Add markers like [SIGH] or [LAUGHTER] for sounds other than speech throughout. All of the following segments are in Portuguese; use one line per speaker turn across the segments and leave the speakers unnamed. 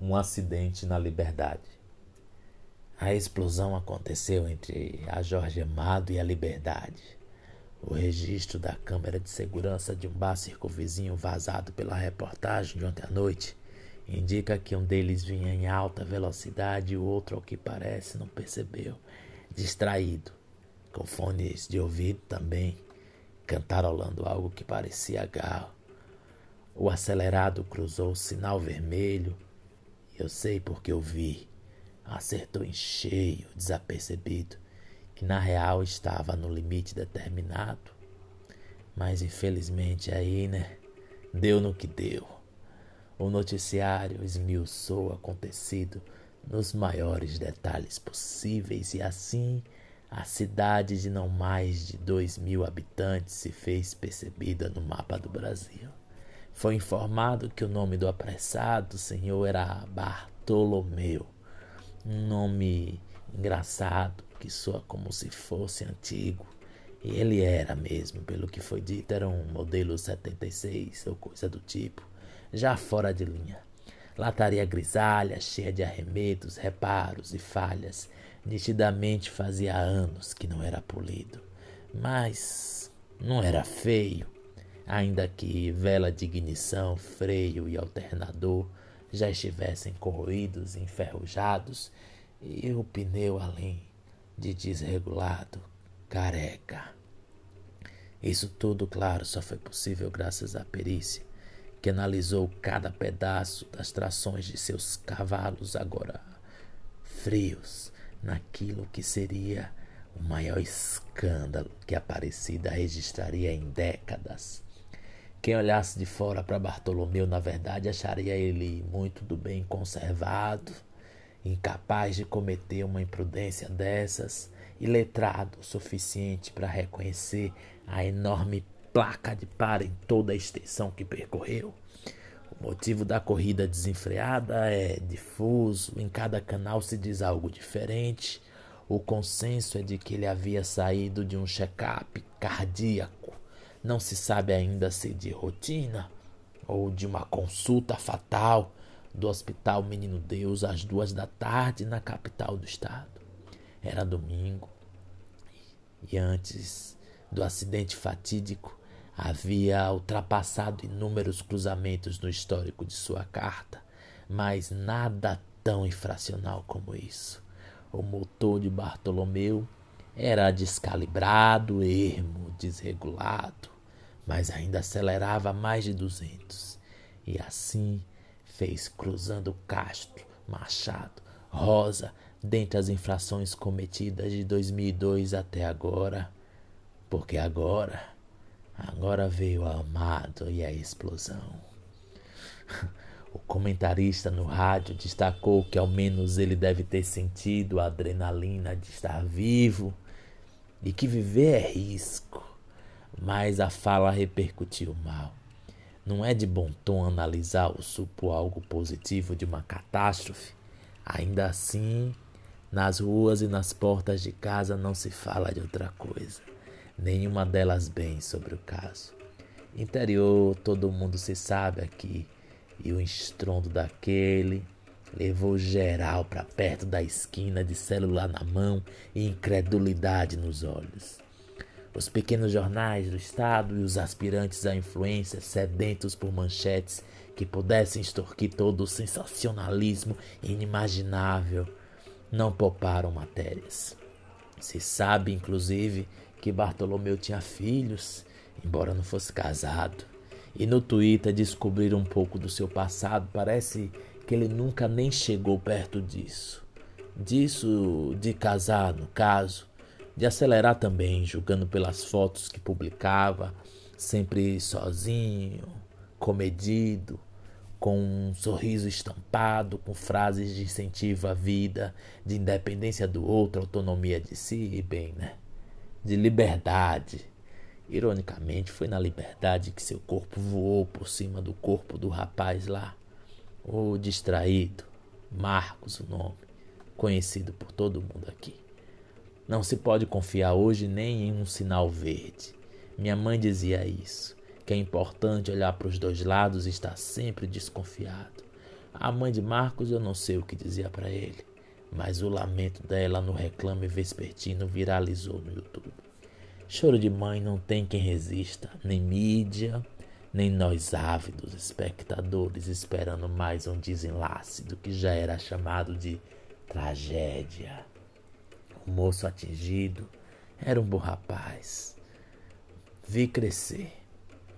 um acidente na Liberdade. A explosão aconteceu entre a Jorge Amado e a Liberdade. O registro da câmera de segurança de um bar circunvizinho vazado pela reportagem de ontem à noite indica que um deles vinha em alta velocidade e o outro, ao que parece, não percebeu. Distraído, com fones de ouvido também, cantarolando algo que parecia galo. O acelerado cruzou o sinal vermelho eu sei porque eu vi. Acertou em cheio, desapercebido, que na real estava no limite determinado. Mas infelizmente aí, né? Deu no que deu. O noticiário esmiuçou o acontecido nos maiores detalhes possíveis e assim a cidade de não mais de dois mil habitantes se fez percebida no mapa do Brasil. Foi informado que o nome do apressado senhor era Bartolomeu, um nome engraçado que soa como se fosse antigo. E ele era mesmo, pelo que foi dito, era um modelo 76 ou coisa do tipo, já fora de linha. Lataria grisalha, cheia de arremedos, reparos e falhas. Nitidamente fazia anos que não era polido. Mas não era feio ainda que vela de ignição, freio e alternador já estivessem corroídos enferrujados, e o pneu além de desregulado, careca. Isso tudo, claro, só foi possível graças à perícia, que analisou cada pedaço das trações de seus cavalos agora frios naquilo que seria o maior escândalo que a Aparecida registraria em décadas. Quem olhasse de fora para Bartolomeu, na verdade, acharia ele muito do bem conservado, incapaz de cometer uma imprudência dessas e letrado o suficiente para reconhecer a enorme placa de para em toda a extensão que percorreu. O motivo da corrida desenfreada é difuso, em cada canal se diz algo diferente. O consenso é de que ele havia saído de um check-up cardíaco não se sabe ainda se de rotina ou de uma consulta fatal do Hospital Menino Deus às duas da tarde na capital do estado. Era domingo e antes do acidente fatídico havia ultrapassado inúmeros cruzamentos no histórico de sua carta, mas nada tão infracional como isso. O motor de Bartolomeu era descalibrado, ermo, desregulado, mas ainda acelerava mais de 200. E assim fez cruzando Castro, Machado, Rosa, dentre as infrações cometidas de 2002 até agora, porque agora, agora veio o amado e a explosão. [LAUGHS] O comentarista no rádio destacou que ao menos ele deve ter sentido a adrenalina de estar vivo e que viver é risco, mas a fala repercutiu mal. Não é de bom tom analisar o supo algo positivo de uma catástrofe. Ainda assim, nas ruas e nas portas de casa não se fala de outra coisa. Nenhuma delas bem sobre o caso. Interior, todo mundo se sabe aqui. E o estrondo daquele Levou geral para perto da esquina de celular na mão e incredulidade nos olhos. Os pequenos jornais do estado e os aspirantes à influência sedentos por manchetes que pudessem extorquir todo o sensacionalismo inimaginável não pouparam matérias. Se sabe, inclusive, que Bartolomeu tinha filhos, embora não fosse casado. E no Twitter descobrir um pouco do seu passado parece que ele nunca nem chegou perto disso. Disso de casar, no caso, de acelerar também, julgando pelas fotos que publicava, sempre sozinho, comedido, com um sorriso estampado, com frases de incentivo à vida, de independência do outro, autonomia de si e bem, né? De liberdade. Ironicamente, foi na liberdade que seu corpo voou por cima do corpo do rapaz lá o distraído, Marcos, o nome, conhecido por todo mundo aqui. Não se pode confiar hoje nem em um sinal verde. Minha mãe dizia isso, que é importante olhar para os dois lados e estar sempre desconfiado. A mãe de Marcos eu não sei o que dizia para ele, mas o lamento dela no reclame vespertino viralizou no YouTube. Choro de mãe não tem quem resista, nem mídia, nem nós ávidos espectadores esperando mais um desenlace do que já era chamado de tragédia. O moço atingido era um bom rapaz. Vi crescer.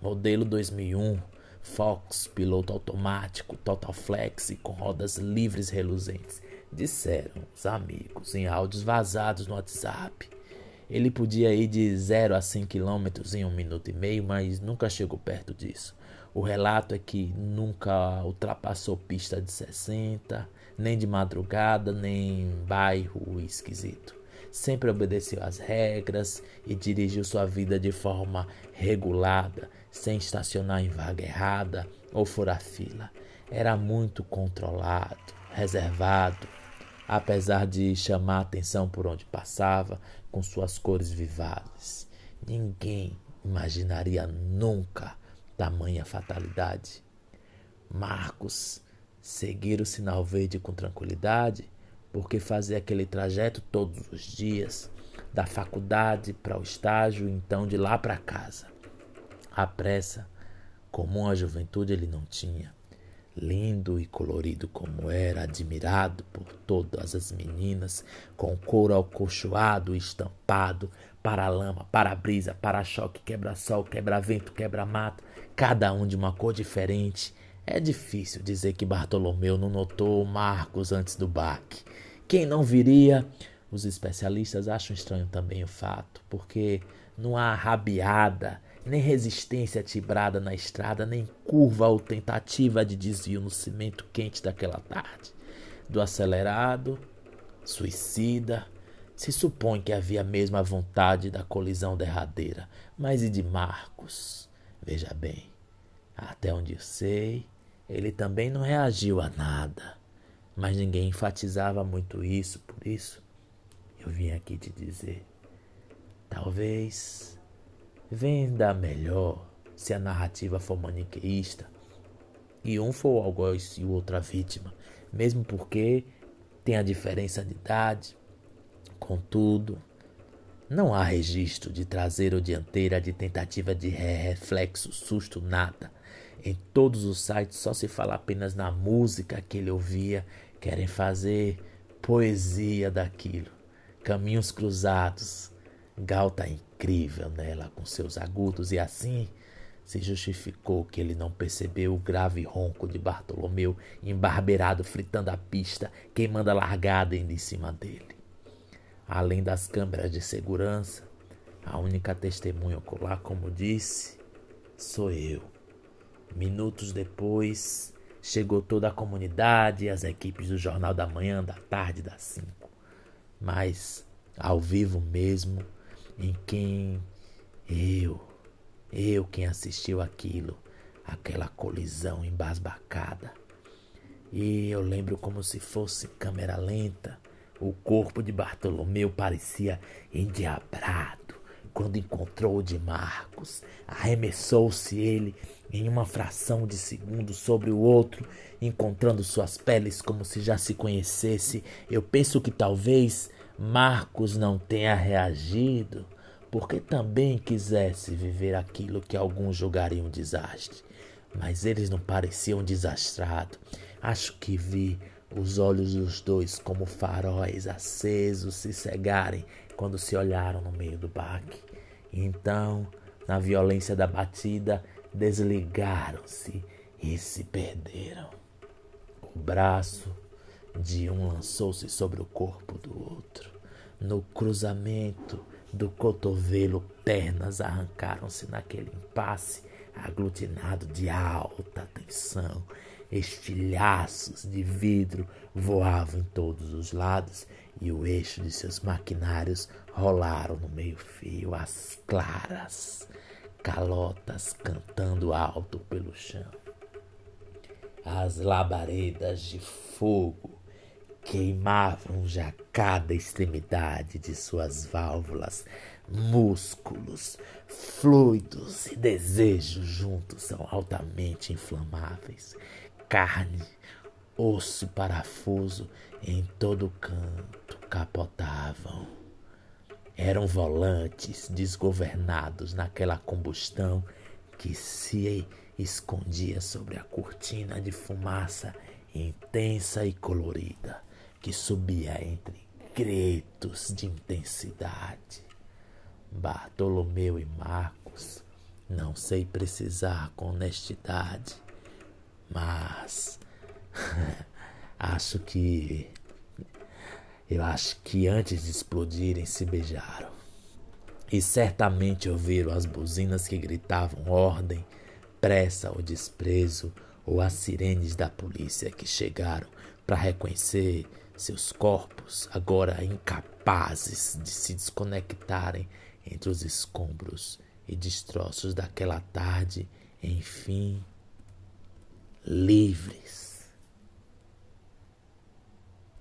Modelo 2001, Fox, piloto automático, Total Flex e com rodas livres reluzentes. Disseram os amigos em áudios vazados no WhatsApp. Ele podia ir de 0 a 100 km em um minuto e meio, mas nunca chegou perto disso. O relato é que nunca ultrapassou pista de 60, nem de madrugada, nem bairro esquisito. Sempre obedeceu às regras e dirigiu sua vida de forma regulada, sem estacionar em vaga errada ou furar fila. Era muito controlado, reservado, apesar de chamar atenção por onde passava, com suas cores vivazes. Ninguém imaginaria nunca tamanha fatalidade. Marcos seguir o sinal verde com tranquilidade, porque fazia aquele trajeto todos os dias, da faculdade para o estágio, então de lá para casa. A pressa comum à juventude ele não tinha lindo e colorido como era, admirado por todas as meninas, com couro alcochoado e estampado, para-lama, para-brisa, para-choque, quebra-sol, quebra-vento, quebra-mato, cada um de uma cor diferente. É difícil dizer que Bartolomeu não notou Marcos antes do baque. Quem não viria? Os especialistas acham estranho também o fato, porque não há rabiada nem resistência tibrada na estrada, nem curva ou tentativa de desvio no cimento quente daquela tarde. Do acelerado, suicida, se supõe que havia mesmo a vontade da colisão derradeira. Mas e de Marcos? Veja bem, até onde eu sei, ele também não reagiu a nada. Mas ninguém enfatizava muito isso, por isso eu vim aqui te dizer. Talvez Venda melhor se a narrativa for maniqueísta e um for algoz e o outro a vítima, mesmo porque tem a diferença de idade. Contudo, não há registro de traseira ou dianteira, de tentativa de reflexo, susto, nada. Em todos os sites só se fala apenas na música que ele ouvia. Querem fazer poesia daquilo. Caminhos cruzados. Galta incrível nela com seus agudos e assim se justificou que ele não percebeu o grave ronco de Bartolomeu embarbeirado fritando a pista, queimando a largada em cima dele. Além das câmeras de segurança, a única testemunha ocular, como disse, sou eu. Minutos depois, chegou toda a comunidade e as equipes do Jornal da Manhã, da Tarde, das Cinco. Mas, ao vivo mesmo, em quem eu, eu quem assistiu aquilo, aquela colisão embasbacada. E eu lembro como se fosse câmera lenta, o corpo de Bartolomeu parecia endiabrado quando encontrou o de Marcos. Arremessou-se ele em uma fração de segundo sobre o outro, encontrando suas peles como se já se conhecesse. Eu penso que talvez Marcos não tenha reagido porque também quisesse viver aquilo que alguns julgariam um desastre. Mas eles não pareciam desastrados. Acho que vi os olhos dos dois como faróis acesos se cegarem quando se olharam no meio do baque. Então, na violência da batida, desligaram-se e se perderam. O braço de um lançou-se sobre o corpo do outro. No cruzamento do cotovelo, pernas arrancaram-se naquele impasse aglutinado de alta tensão. Estilhaços de vidro voavam em todos os lados e o eixo de seus maquinários rolaram no meio-fio as claras calotas cantando alto pelo chão. As labaredas de fogo queimavam já cada extremidade de suas válvulas, músculos, fluidos e desejos juntos são altamente inflamáveis. Carne, osso parafuso em todo canto capotavam. Eram volantes desgovernados naquela combustão que se escondia sobre a cortina de fumaça intensa e colorida que subia entre gritos de intensidade. Bartolomeu e Marcos, não sei precisar com honestidade, mas [LAUGHS] acho que eu acho que antes de explodirem se beijaram. E certamente ouviram as buzinas que gritavam ordem, pressa ou desprezo, ou as sirenes da polícia que chegaram para reconhecer seus corpos, agora incapazes de se desconectarem entre os escombros e destroços daquela tarde, enfim, livres.